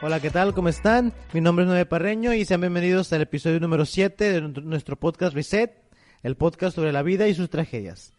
Hola, ¿qué tal? ¿Cómo están? Mi nombre es Noé Parreño y sean bienvenidos al episodio número 7 de nuestro podcast Reset, el podcast sobre la vida y sus tragedias.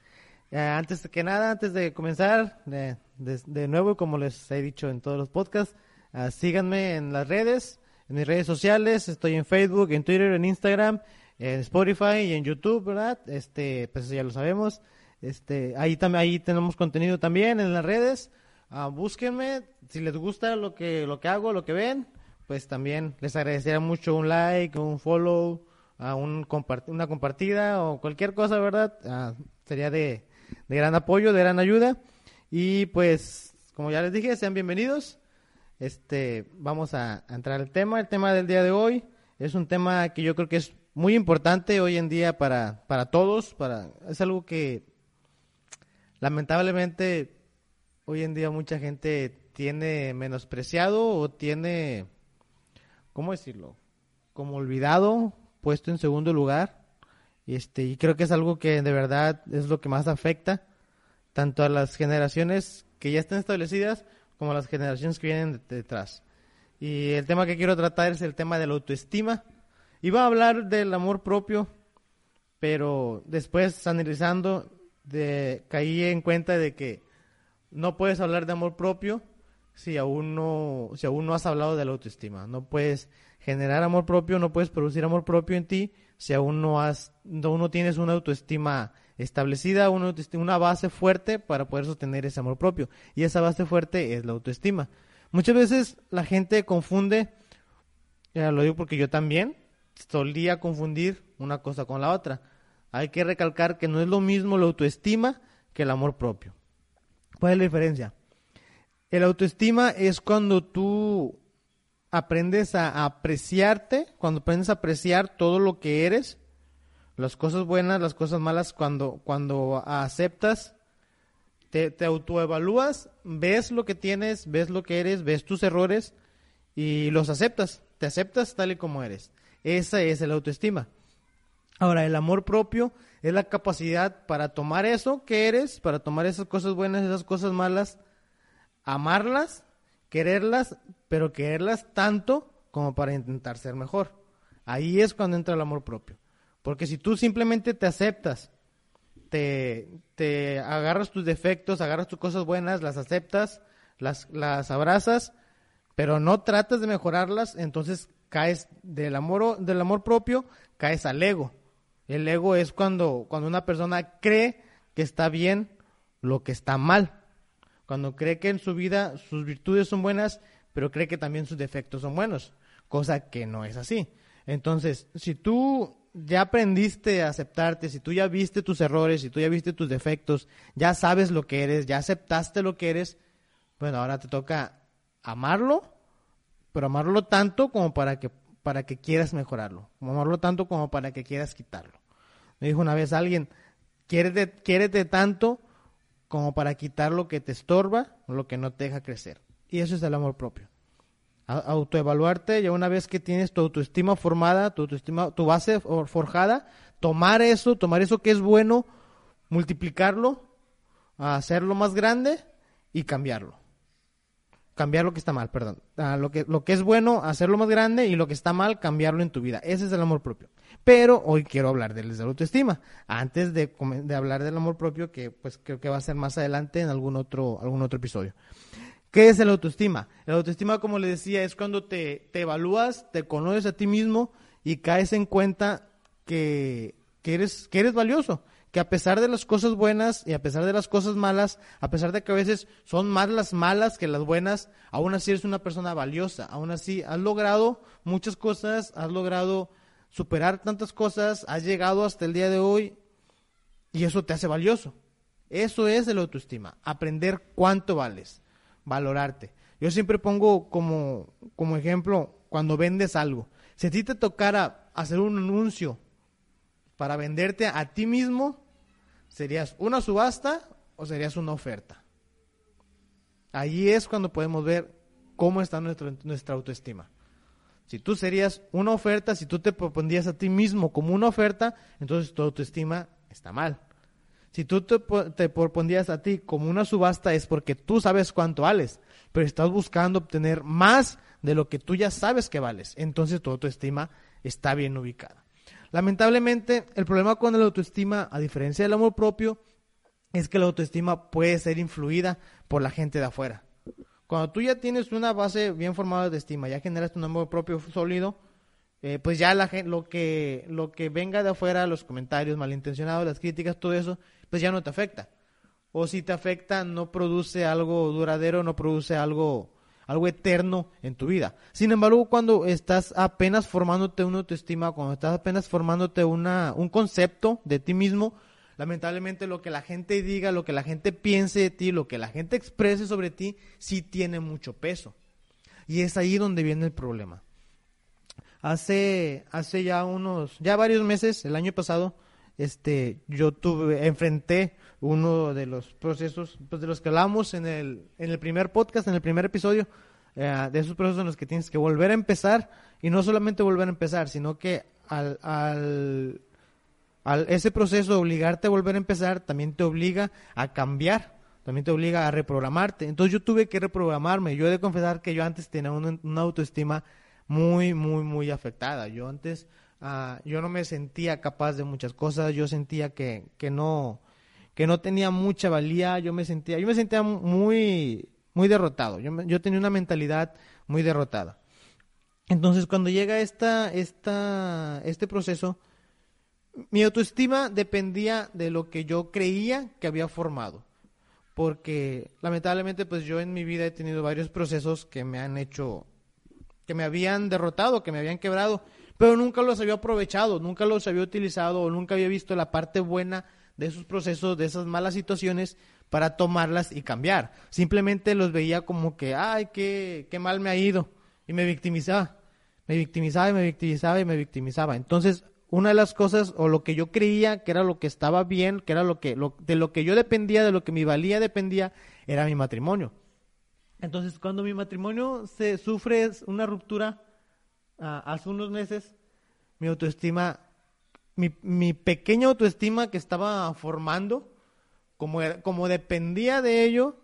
Eh, antes que nada, antes de comenzar, de, de- nuevo, como les he dicho en todos los podcasts, ah, síganme en las redes, en mis redes sociales, estoy en Facebook, en Twitter, en Instagram, en Spotify y en YouTube, ¿verdad? Este, pues ya lo sabemos. Este, ahí también, ahí tenemos contenido también en las redes. Ah, búsquenme, si les gusta lo que, lo que hago, lo que ven, pues también les agradecería mucho un like, un follow, un una compartida o cualquier cosa, ¿verdad? Ah, sería de, de gran apoyo, de gran ayuda. Y pues, como ya les dije, sean bienvenidos. Este, vamos a, a entrar al tema. El tema del día de hoy es un tema que yo creo que es muy importante hoy en día para, para todos. Para, es algo que lamentablemente hoy en día mucha gente tiene menospreciado o tiene, ¿cómo decirlo? Como olvidado, puesto en segundo lugar. Este, y creo que es algo que de verdad es lo que más afecta tanto a las generaciones que ya están establecidas como a las generaciones que vienen de- detrás. Y el tema que quiero tratar es el tema de la autoestima. Iba a hablar del amor propio, pero después analizando caí en cuenta de que no puedes hablar de amor propio si aún no si aún no has hablado de la autoestima. No puedes generar amor propio, no puedes producir amor propio en ti si aún no has no, no tienes una autoestima establecida, una, una base fuerte para poder sostener ese amor propio. Y esa base fuerte es la autoestima. Muchas veces la gente confunde, ya lo digo porque yo también solía confundir una cosa con la otra. Hay que recalcar que no es lo mismo la autoestima que el amor propio. ¿Cuál es la diferencia? El autoestima es cuando tú aprendes a apreciarte, cuando aprendes a apreciar todo lo que eres, las cosas buenas, las cosas malas, cuando, cuando aceptas, te, te autoevalúas, ves lo que tienes, ves lo que eres, ves tus errores y los aceptas, te aceptas tal y como eres. Esa es el autoestima. Ahora, el amor propio es la capacidad para tomar eso que eres, para tomar esas cosas buenas, esas cosas malas, amarlas, quererlas, pero quererlas tanto como para intentar ser mejor. Ahí es cuando entra el amor propio. Porque si tú simplemente te aceptas, te, te agarras tus defectos, agarras tus cosas buenas, las aceptas, las, las abrazas, pero no tratas de mejorarlas, entonces caes del amor, del amor propio, caes al ego. El ego es cuando, cuando una persona cree que está bien lo que está mal. Cuando cree que en su vida sus virtudes son buenas, pero cree que también sus defectos son buenos, cosa que no es así. Entonces, si tú ya aprendiste a aceptarte, si tú ya viste tus errores, si tú ya viste tus defectos, ya sabes lo que eres, ya aceptaste lo que eres, bueno, ahora te toca amarlo, pero amarlo tanto como para que para que quieras mejorarlo, amarlo tanto como para que quieras quitarlo. Me dijo una vez alguien, quiérete, quiérete tanto como para quitar lo que te estorba lo que no te deja crecer. Y eso es el amor propio. Autoevaluarte, ya una vez que tienes tu autoestima formada, tu autoestima, tu base for- forjada, tomar eso, tomar eso que es bueno, multiplicarlo, hacerlo más grande y cambiarlo cambiar lo que está mal, perdón. Ah, lo, que, lo que es bueno, hacerlo más grande y lo que está mal, cambiarlo en tu vida. Ese es el amor propio. Pero hoy quiero hablar de la autoestima. Antes de, hablar del amor propio, que pues creo que va a ser más adelante en algún otro, algún otro episodio. ¿Qué es el autoestima? El autoestima, como les decía, es cuando te, te evalúas, te conoces a ti mismo y caes en cuenta que, que, eres, que eres valioso. Que a pesar de las cosas buenas y a pesar de las cosas malas, a pesar de que a veces son más las malas que las buenas, aún así eres una persona valiosa. Aún así has logrado muchas cosas, has logrado superar tantas cosas, has llegado hasta el día de hoy y eso te hace valioso. Eso es el autoestima, aprender cuánto vales, valorarte. Yo siempre pongo como, como ejemplo cuando vendes algo. Si a ti te tocara hacer un anuncio para venderte a ti mismo, ¿serías una subasta o serías una oferta? Ahí es cuando podemos ver cómo está nuestra autoestima. Si tú serías una oferta, si tú te propondrías a ti mismo como una oferta, entonces tu autoestima está mal. Si tú te, te propondrías a ti como una subasta es porque tú sabes cuánto vales, pero estás buscando obtener más de lo que tú ya sabes que vales. Entonces tu autoestima está bien ubicada. Lamentablemente, el problema con la autoestima, a diferencia del amor propio, es que la autoestima puede ser influida por la gente de afuera. Cuando tú ya tienes una base bien formada de estima, ya generas un amor propio sólido, eh, pues ya la lo que lo que venga de afuera, los comentarios malintencionados, las críticas, todo eso, pues ya no te afecta. O si te afecta, no produce algo duradero, no produce algo algo eterno en tu vida. Sin embargo, cuando estás apenas formándote una autoestima, cuando estás apenas formándote una, un concepto de ti mismo, lamentablemente lo que la gente diga, lo que la gente piense de ti, lo que la gente exprese sobre ti, sí tiene mucho peso. Y es ahí donde viene el problema. Hace, hace ya unos, ya varios meses, el año pasado, este, yo tuve, enfrenté uno de los procesos pues, de los que hablamos en el, en el primer podcast, en el primer episodio, eh, de esos procesos en los que tienes que volver a empezar y no solamente volver a empezar, sino que al, al, al ese proceso de obligarte a volver a empezar también te obliga a cambiar, también te obliga a reprogramarte. Entonces yo tuve que reprogramarme. Yo he de confesar que yo antes tenía una, una autoestima muy, muy, muy afectada. Yo antes, uh, yo no me sentía capaz de muchas cosas. Yo sentía que, que no, que no tenía mucha valía, yo me sentía, yo me sentía muy, muy derrotado, yo, yo tenía una mentalidad muy derrotada. Entonces, cuando llega esta, esta, este proceso, mi autoestima dependía de lo que yo creía que había formado. Porque lamentablemente, pues yo en mi vida he tenido varios procesos que me han hecho, que me habían derrotado, que me habían quebrado, pero nunca los había aprovechado, nunca los había utilizado o nunca había visto la parte buena de esos procesos, de esas malas situaciones, para tomarlas y cambiar. Simplemente los veía como que, ay, qué, qué mal me ha ido. Y me victimizaba. Me victimizaba y me victimizaba y me victimizaba. Entonces, una de las cosas, o lo que yo creía que era lo que estaba bien, que era lo que, de lo que yo dependía, de lo que mi valía dependía, era mi matrimonio. Entonces, cuando mi matrimonio se sufre una ruptura uh, hace unos meses, mi autoestima mi, pequeña autoestima que estaba formando, como, como dependía de ello,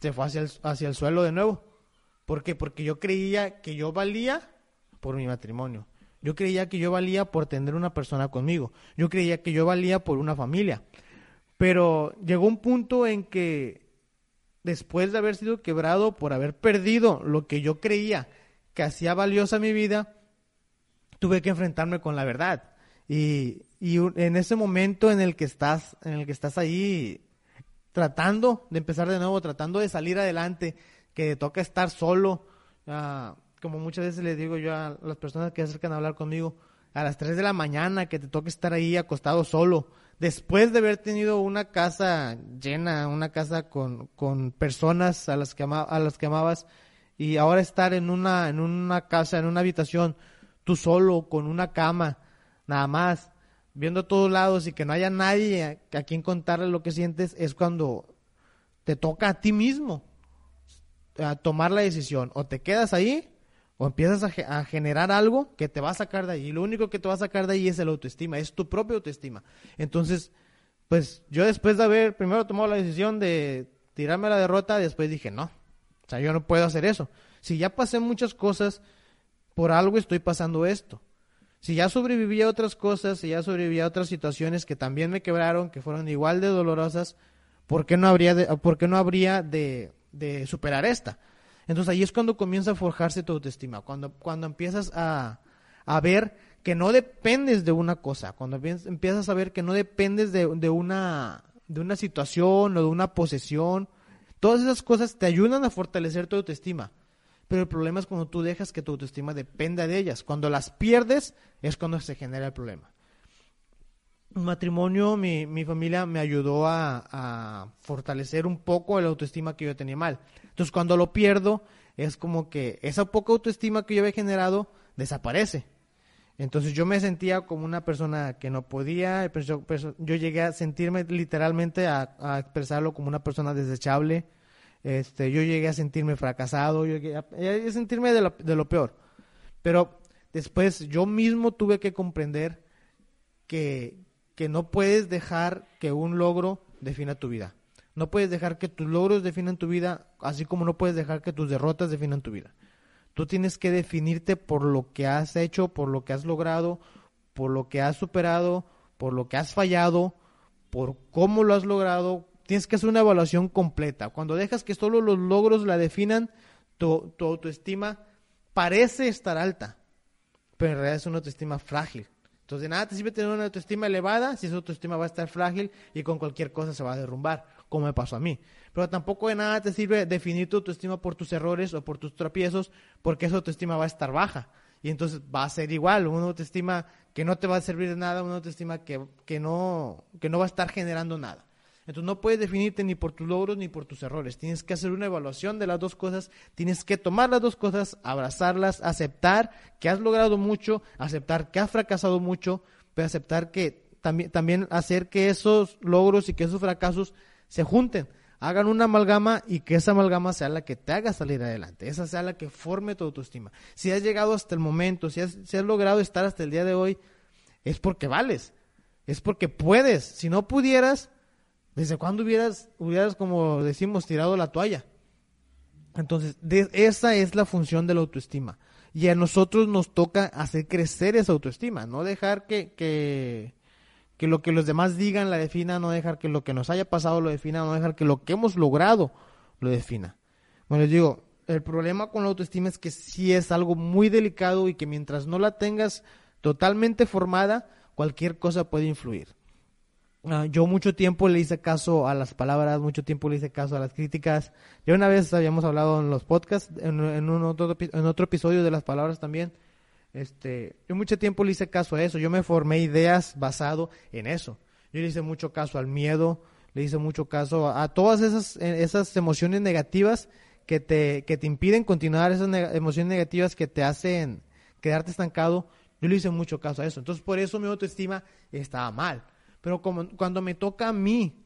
se fue hacia el, hacia el suelo de nuevo. ¿Por qué? Porque yo creía que yo valía por mi matrimonio. Yo creía que yo valía por tener una persona conmigo. Yo creía que yo valía por una familia. Pero llegó un punto en que después de haber sido quebrado, por haber perdido lo que yo creía que hacía valiosa mi vida, tuve que enfrentarme con la verdad. Y, en ese momento en el que estás, en el que estás ahí tratando de empezar de nuevo, tratando de salir adelante, que toca estar solo, uh, como muchas veces les digo yo a las personas que acercan a hablar conmigo, a las 3 de la mañana, que te toca estar ahí acostado solo, después de haber tenido una casa llena, una casa con, personas a las que a las que amabas, y ahora estar en una, en una casa, en una habitación, tú solo, con una cama, nada más, viendo a todos lados y que no haya nadie a, quien contarle lo que sientes, es cuando te toca a ti mismo a tomar la decisión. O te quedas ahí o empiezas a, generar algo que te va a sacar de ahí. Y lo único que te va a sacar de ahí es el autoestima, es tu propia autoestima. Entonces, pues yo después de haber primero tomado la decisión de tirarme la derrota, después dije, no, o sea, yo no puedo hacer eso. Si ya pasé muchas cosas, por algo estoy pasando esto. Si ya sobreviví a otras cosas, si ya sobreviví a otras situaciones que también me quebraron, que fueron igual de dolorosas, ¿por qué no habría de, por qué no habría de, de superar esta? Entonces ahí es cuando comienza a forjarse tu autoestima, cuando, cuando empiezas a, a ver que no dependes de una cosa, cuando empiezas a ver que no dependes de, de, una, de una situación o de una posesión, todas esas cosas te ayudan a fortalecer tu autoestima. Pero el problema es cuando tú dejas que tu autoestima dependa de ellas. Cuando las pierdes es cuando se genera el problema. Un matrimonio, mi, mi familia me ayudó a, a, fortalecer un poco la autoestima que yo tenía mal. Entonces cuando lo pierdo es como que esa poca autoestima que yo había generado desaparece. Entonces yo me sentía como una persona que no podía, yo, yo llegué a sentirme literalmente a, a expresarlo como una persona desechable, este, yo llegué a sentirme fracasado, yo llegué a, sentirme de lo, de lo, peor. Pero después yo mismo tuve que comprender que, que no puedes dejar que un logro defina tu vida. No puedes dejar que tus logros definan tu vida, así como no puedes dejar que tus derrotas definan tu vida. Tú tienes que definirte por lo que has hecho, por lo que has logrado, por lo que has superado, por lo que has fallado, por cómo lo has logrado. Tienes que hacer una evaluación completa. Cuando dejas que solo los logros la definan, tu, autoestima parece estar alta, pero en realidad es una autoestima frágil. Entonces, de nada te sirve tener una autoestima elevada si esa autoestima va a estar frágil y con cualquier cosa se va a derrumbar, como me pasó a mí. Pero tampoco de nada te sirve definir tu autoestima por tus errores o por tus tropiezos, porque esa autoestima va a estar baja. Y entonces va a ser igual, una autoestima que no te va a servir de nada, una autoestima que, que, no, que no va a estar generando nada. Entonces no puedes definirte ni por tus logros ni por tus errores. Tienes que hacer una evaluación de las dos cosas, tienes que tomar las dos cosas, abrazarlas, aceptar que has logrado mucho, aceptar que has fracasado mucho, pero aceptar que también, también hacer que esos logros y que esos fracasos se junten, hagan una amalgama y que esa amalgama sea la que te haga salir adelante, esa sea la que forme tu autoestima. Si has llegado hasta el momento, si has, si has logrado estar hasta el día de hoy, es porque vales, es porque puedes. Si no pudieras, ¿Desde cuándo hubieras, hubieras, como decimos, tirado la toalla? Entonces, esa es la función de la autoestima. Y a nosotros nos toca hacer crecer esa autoestima, no dejar que, que, que lo que los demás digan la defina, no dejar que lo que nos haya pasado lo defina, no dejar que lo que hemos logrado lo defina. Bueno, les digo, el problema con la autoestima es que sí es algo muy delicado y que mientras no la tengas totalmente formada, cualquier cosa puede influir. Ah, yo mucho tiempo le hice caso a las palabras, mucho tiempo le hice caso a las críticas. Ya una vez habíamos hablado en los podcasts, en, un otro, en otro episodio de las palabras también. Este, yo mucho tiempo le hice caso a eso. Yo me formé ideas basado en eso. Yo le hice mucho caso al miedo, le hice mucho caso a, todas esas, eh, esas emociones negativas que te, que te impiden continuar, esas emociones negativas que te hacen quedarte estancado. Yo le hice mucho caso a eso. Entonces, por eso mi autoestima estaba mal. Pero como, cuando me toca a mí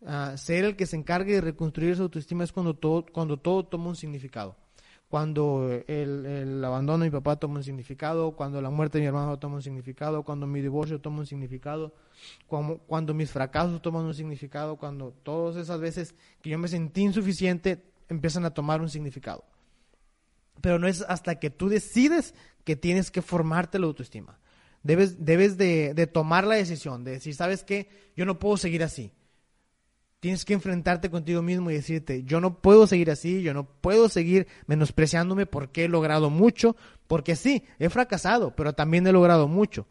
uh, ser el que se encargue de reconstruir esa autoestima es cuando todo, cuando todo toma un significado. Cuando el, el, abandono de mi papá toma un significado, cuando la muerte de mi hermano toma un significado, cuando mi divorcio toma un significado, cuando, cuando mis fracasos toman un significado, cuando todas esas veces que yo me sentí insuficiente empiezan a tomar un significado. Pero no es hasta que tú decides que tienes que formarte la autoestima. Debes, debes de, de, tomar la decisión, de decir, ¿sabes qué? Yo no puedo seguir así. Tienes que enfrentarte contigo mismo y decirte, yo no puedo seguir así, yo no puedo seguir menospreciándome porque he logrado mucho, porque sí, he fracasado, pero también he logrado mucho.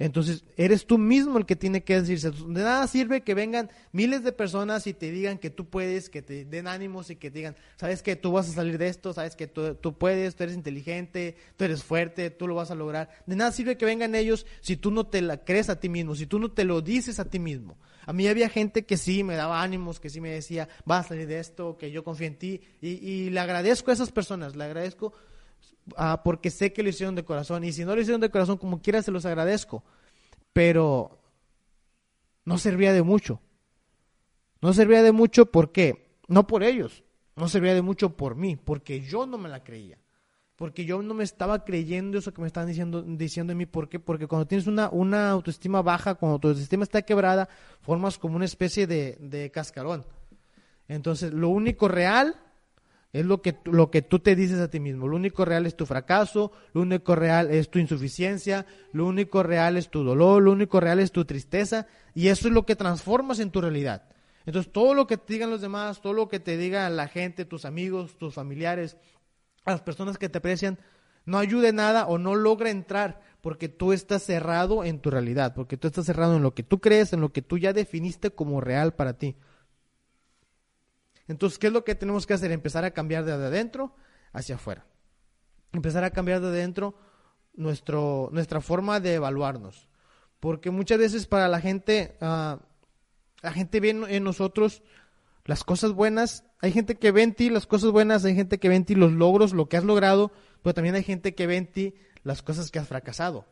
Entonces, eres tú mismo el que tiene que decirse. De nada sirve que vengan miles de personas y te digan que tú puedes, que te den ánimos y que te digan, sabes que tú vas a salir de esto, sabes que tú, puedes, tú eres inteligente, tú eres fuerte, tú lo vas a lograr. De nada sirve que vengan ellos si tú no te la crees a ti mismo, si tú no te lo dices a ti mismo. A mí había gente que sí me daba ánimos, que sí me decía, vas a salir de esto, que yo confío en ti. Y, y le agradezco a esas personas, le agradezco Ah, porque sé que lo hicieron de corazón. Y si no lo hicieron de corazón, como quiera, se los agradezco. Pero no servía de mucho. No servía de mucho porque, no por ellos, no servía de mucho por mí, porque yo no me la creía. Porque yo no me estaba creyendo eso que me están diciendo, diciendo de mí. ¿Por qué? Porque cuando tienes una, una autoestima baja, cuando tu autoestima está quebrada, formas como una especie de, de cascarón. Entonces, lo único real es lo que, lo que tú te dices a ti mismo. Lo único real es tu fracaso, lo único real es tu insuficiencia, lo único real es tu dolor, lo único real es tu tristeza. Y eso es lo que transformas en tu realidad. Entonces todo lo que te digan los demás, todo lo que te diga la gente, tus amigos, tus familiares, las personas que te aprecian, no ayude nada o no logra entrar porque tú estás cerrado en tu realidad, porque tú estás cerrado en lo que tú crees, en lo que tú ya definiste como real para ti. Entonces, ¿qué es lo que tenemos que hacer? Empezar a cambiar de adentro hacia afuera. Empezar a cambiar de adentro nuestro, nuestra forma de evaluarnos. Porque muchas veces para la gente, uh, la gente ve en nosotros las cosas buenas. Hay gente que ve en ti las cosas buenas, hay gente que ve en ti los logros, lo que has logrado, pero también hay gente que ve en ti las cosas que has fracasado.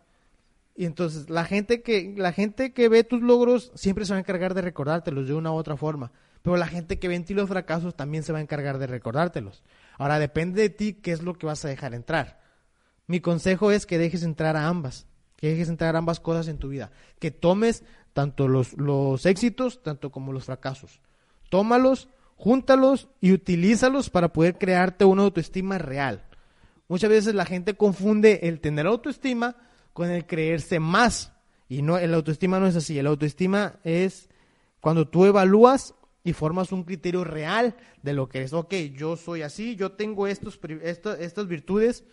Y entonces la gente que la gente que ve tus logros siempre se va a encargar de recordártelos de una u otra forma. Pero la gente que ve en ti los fracasos también se va a encargar de recordártelos. Ahora depende de ti qué es lo que vas a dejar entrar. Mi consejo es que dejes entrar a ambas, que dejes entrar ambas cosas en tu vida, que tomes tanto los, los éxitos, tanto como los fracasos. Tómalos, júntalos y utilízalos para poder crearte una autoestima real. Muchas veces la gente confunde el tener autoestima con el creerse más. Y no, el autoestima no es así. El autoestima es cuando tú evalúas y formas un criterio real de lo que eres. Ok, yo soy así, yo tengo estos, estas virtudes,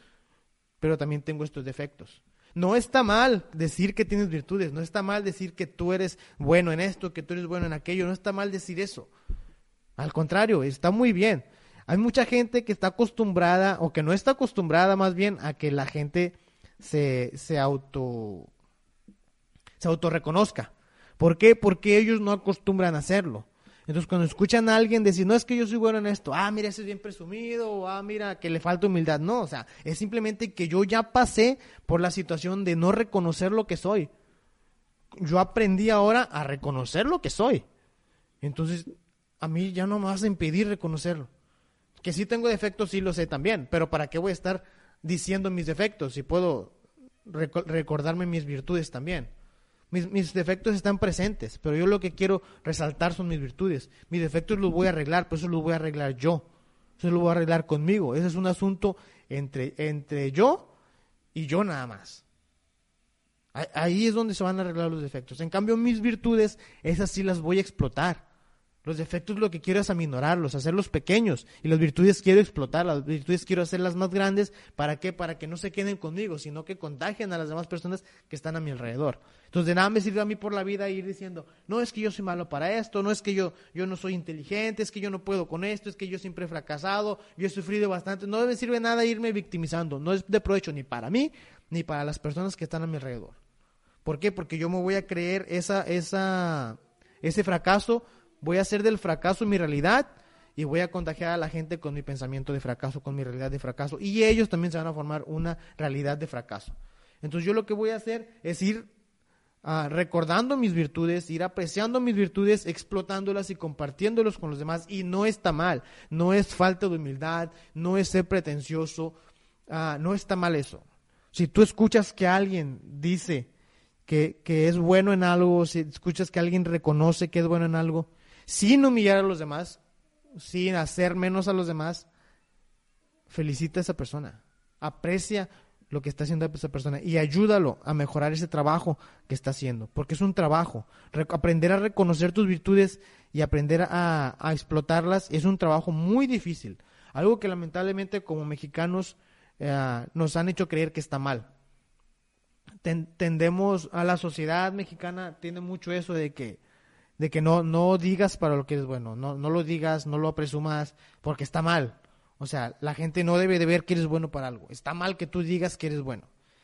pero también tengo estos defectos. No está mal decir que tienes virtudes, no está mal decir que tú eres bueno en esto, que tú eres bueno en aquello, no está mal decir eso. Al contrario, está muy bien. Hay mucha gente que está acostumbrada, o que no está acostumbrada más bien, a que la gente se, se auto se autorreconozca. ¿Por qué? Porque ellos no acostumbran a hacerlo. Entonces, cuando escuchan a alguien decir, no es que yo soy bueno en esto, ah, mira, ese es bien presumido, o ah, mira, que le falta humildad. No, o sea, es simplemente que yo ya pasé por la situación de no reconocer lo que soy. Yo aprendí ahora a reconocer lo que soy. Entonces, a mí ya no me vas a impedir reconocerlo. Que sí tengo defectos, sí lo sé también, pero ¿para qué voy a estar diciendo mis defectos si puedo recordarme mis virtudes también? Mis, defectos están presentes, pero yo lo que quiero resaltar son mis virtudes. Mis defectos los voy a arreglar, pero eso los voy a arreglar yo. Eso lo voy a arreglar conmigo. Ese es un asunto entre, entre yo y yo nada más. Ahí es donde se van a arreglar los defectos. En cambio, mis virtudes, esas sí las voy a explotar. Los defectos lo que quiero es aminorarlos, hacerlos pequeños. Y las virtudes quiero explotar, las virtudes quiero hacerlas más grandes. ¿Para qué? Para que no se queden conmigo, sino que contagien a las demás personas que están a mi alrededor. Entonces, de nada me sirve a mí por la vida ir diciendo, no es que yo soy malo para esto, no es que yo, yo no soy inteligente, es que yo no puedo con esto, es que yo siempre he fracasado, yo he sufrido bastante. No me sirve nada irme victimizando. No es de provecho ni para mí, ni para las personas que están a mi alrededor. ¿Por qué? Porque yo me voy a creer esa, esa, ese fracaso Voy a hacer del fracaso mi realidad y voy a contagiar a la gente con mi pensamiento de fracaso, con mi realidad de fracaso. Y ellos también se van a formar una realidad de fracaso. Entonces yo lo que voy a hacer es ir ah, recordando mis virtudes, ir apreciando mis virtudes, explotándolas y compartiéndolas con los demás. Y no está mal, no es falta de humildad, no es ser pretencioso, ah, no está mal eso. Si tú escuchas que alguien dice que, que es bueno en algo, si escuchas que alguien reconoce que es bueno en algo, sin humillar a los demás, sin hacer menos a los demás, felicita a esa persona, aprecia lo que está haciendo esa persona y ayúdalo a mejorar ese trabajo que está haciendo, porque es un trabajo. aprender a reconocer tus virtudes y aprender a, explotarlas es un trabajo muy difícil, algo que lamentablemente como mexicanos eh, nos han hecho creer que está mal. tendemos a la sociedad mexicana, tiene mucho eso de que de que no, no digas para lo que es bueno, no, no lo digas, no lo presumas, porque está mal. O sea, la gente no debe de ver que eres bueno para algo. Está mal que tú digas que eres bueno.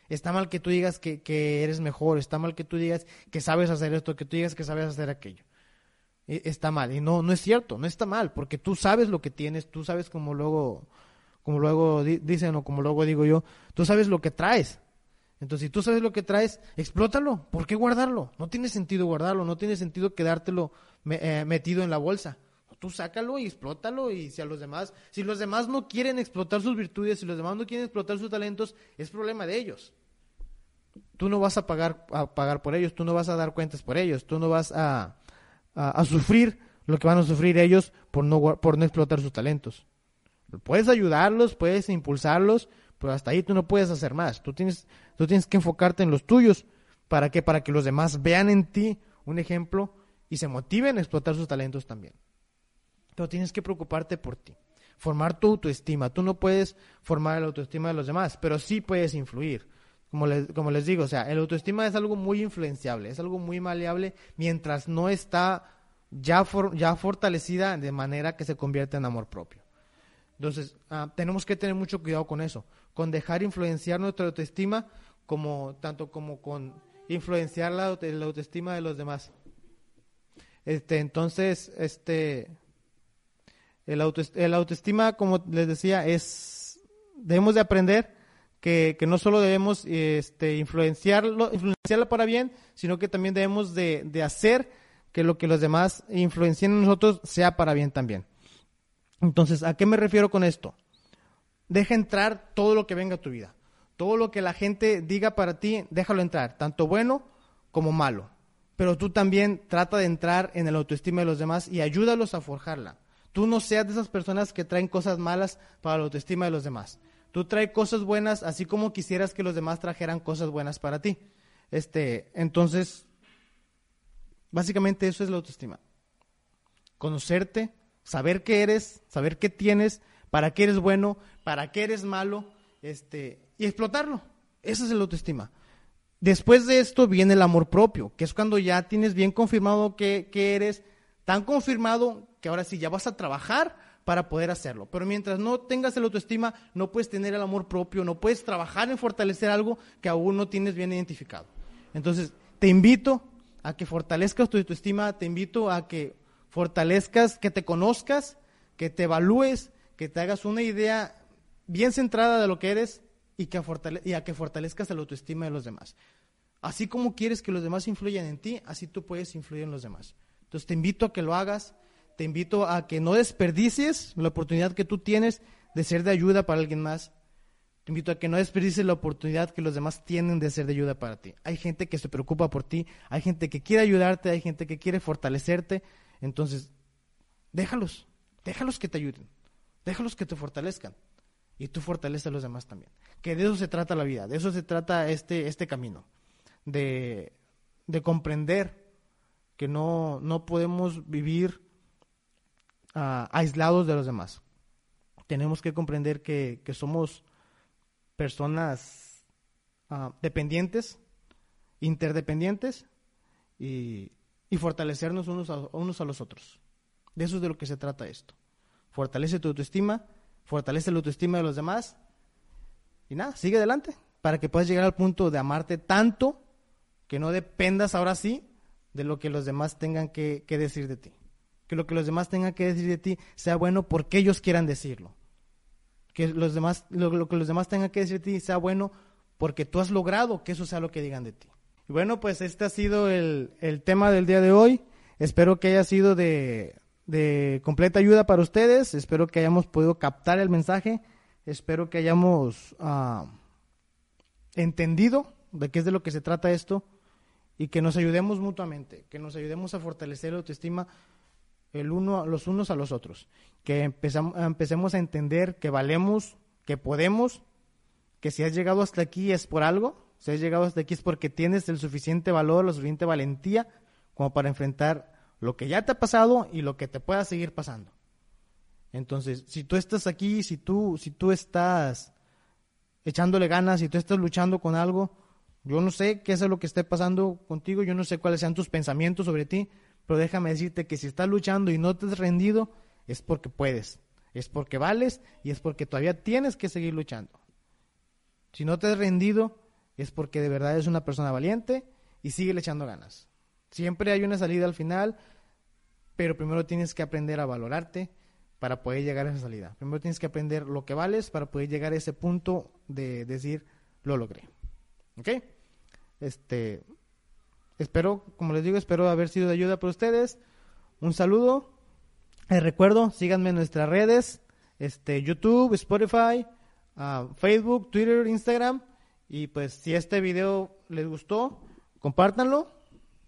Está mal que tú digas que, que eres mejor. Está mal que tú digas que sabes hacer esto, que tú digas que sabes hacer aquello. E, está mal. Y no, no es cierto, no está mal, porque tú sabes lo que tienes, tú sabes como luego, como luego dicen o como luego digo yo, tú sabes lo que traes. Entonces, si tú sabes lo que traes, explótalo. ¿Por qué guardarlo? No tiene sentido guardarlo, no tiene sentido quedártelo eh, metido en la bolsa. Tú sácalo y explótalo y si a los demás, si los demás no quieren explotar sus virtudes, si los demás no quieren explotar sus talentos, es problema de ellos. Tú no vas a pagar, a pagar por ellos, tú no vas a dar cuentas por ellos, tú no vas a, a, sufrir lo que van a sufrir ellos por no, por no explotar sus talentos. Puedes ayudarlos, puedes impulsarlos, pero hasta ahí tú no puedes hacer más. Tú tienes, tú tienes que enfocarte en los tuyos. ¿Para qué? Para que los demás vean en ti un ejemplo y se motiven a explotar sus talentos también. Pero tienes que preocuparte por ti. Formar tu autoestima. Tú no puedes formar la autoestima de los demás, pero sí puedes influir. Como les, como les digo, o sea, el autoestima es algo muy influenciable, es algo muy maleable mientras no está ya, ya fortalecida de manera que se convierte en amor propio. Entonces, ah, tenemos que tener mucho cuidado con eso con dejar influenciar nuestra autoestima, como, tanto como con influenciar la, autoestima de los demás. Este, entonces, este, el, autoestima, como les decía, es, debemos de aprender que, que no solo debemos este, influenciarlo, influenciarla para bien, sino que también debemos de, de hacer que lo que los demás influencien en nosotros sea para bien también. Entonces, ¿a qué me refiero con esto? deja entrar todo lo que venga a tu vida. Todo lo que la gente diga para ti, déjalo entrar, tanto bueno como malo. Pero tú también trata de entrar en el autoestima de los demás y ayúdalos a forjarla. Tú no seas de esas personas que traen cosas malas para la autoestima de los demás. Tú traes cosas buenas así como quisieras que los demás trajeran cosas buenas para ti. Este, entonces, básicamente eso es la autoestima. Conocerte, saber qué eres, saber qué tienes, para qué eres bueno, para qué eres malo, este, y explotarlo. Esa es la autoestima. Después de esto viene el amor propio, que es cuando ya tienes bien confirmado que, que eres, tan confirmado que ahora sí ya vas a trabajar para poder hacerlo. Pero mientras no tengas el autoestima, no puedes tener el amor propio, no puedes trabajar en fortalecer algo que aún no tienes bien identificado. Entonces, te invito a que fortalezcas tu autoestima, te invito a que fortalezcas, que te conozcas, que te evalúes, que te hagas una idea bien centrada de lo que eres y, que y a que fortalezcas la autoestima de los demás. Así como quieres que los demás influyan en ti, así tú puedes influir en los demás. Entonces te invito a que lo hagas, te invito a que no desperdicies la oportunidad que tú tienes de ser de ayuda para alguien más. Te invito a que no desperdicies la oportunidad que los demás tienen de ser de ayuda para ti. Hay gente que se preocupa por ti, hay gente que quiere ayudarte, hay gente que quiere fortalecerte. Entonces, déjalos, déjalos que te ayuden, déjalos que te fortalezcan. Y tú fortaleces a los demás también. Que de eso se trata la vida, de eso se trata este, este camino. De, de comprender que no, no podemos vivir Ah, aislados de los demás. Tenemos que comprender que, somos personas ah, dependientes, interdependientes y, fortalecernos unos a, unos a los otros. De eso es de lo que se trata esto. Fortalece tu autoestima, fortalece la autoestima de los demás y nada, sigue adelante para que puedas llegar al punto de amarte tanto que no dependas ahora sí de lo que los demás tengan que decir de ti que lo que los demás tengan que decir de ti sea bueno porque ellos quieran decirlo. Que los demás, lo, que los demás tengan que decir de ti sea bueno porque tú has logrado que eso sea lo que digan de ti. Y bueno, pues este ha sido el, tema del día de hoy. Espero que haya sido de, completa ayuda para ustedes. Espero que hayamos podido captar el mensaje. Espero que hayamos ah, entendido de qué es de lo que se trata esto y que nos ayudemos mutuamente, que nos ayudemos a fortalecer la autoestima el uno, los unos a los otros, que empezamos, empecemos a entender que valemos, que podemos, que si has llegado hasta aquí es por algo, si has llegado hasta aquí es porque tienes el suficiente valor, la suficiente valentía como para enfrentar lo que ya te ha pasado y lo que te pueda seguir pasando. Entonces, si tú estás aquí, si tú, si tú estás echándole ganas, si tú estás luchando con algo, yo no sé qué es lo que esté pasando contigo, yo no sé cuáles sean tus pensamientos sobre ti, pero déjame decirte que si estás luchando y no te has rendido, es porque puedes, es porque vales y es porque todavía tienes que seguir luchando. Si no te has rendido, es porque de verdad eres una persona valiente y sigue echando ganas. Siempre hay una salida al final, pero primero tienes que aprender a valorarte para poder llegar a esa salida. Primero tienes que aprender lo que vales para poder llegar a ese punto de decir, lo logré. ¿Ok? Este, Espero, como les digo, espero haber sido de ayuda para ustedes. Un saludo. Les recuerdo, síganme en nuestras redes, este, YouTube, Spotify, ah, Facebook, Twitter, Instagram. Y pues si este video les gustó, compártanlo,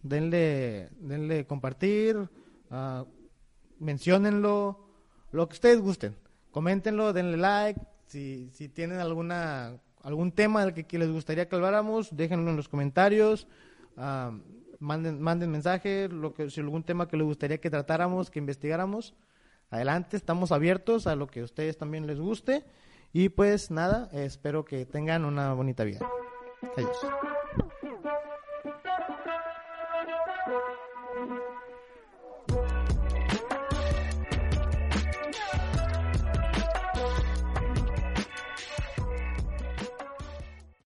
denle, denle compartir, uh, menciónenlo, lo que ustedes gusten. Coméntenlo, denle like. Si, si tienen alguna, algún tema del que, les gustaría que habláramos, déjenlo en los comentarios manden, manden mensaje, lo que, si algún tema que les gustaría que tratáramos, que investigáramos. Adelante, estamos abiertos a lo que a ustedes también les guste. Y pues nada, espero que tengan una bonita vida. Adiós. Thank you.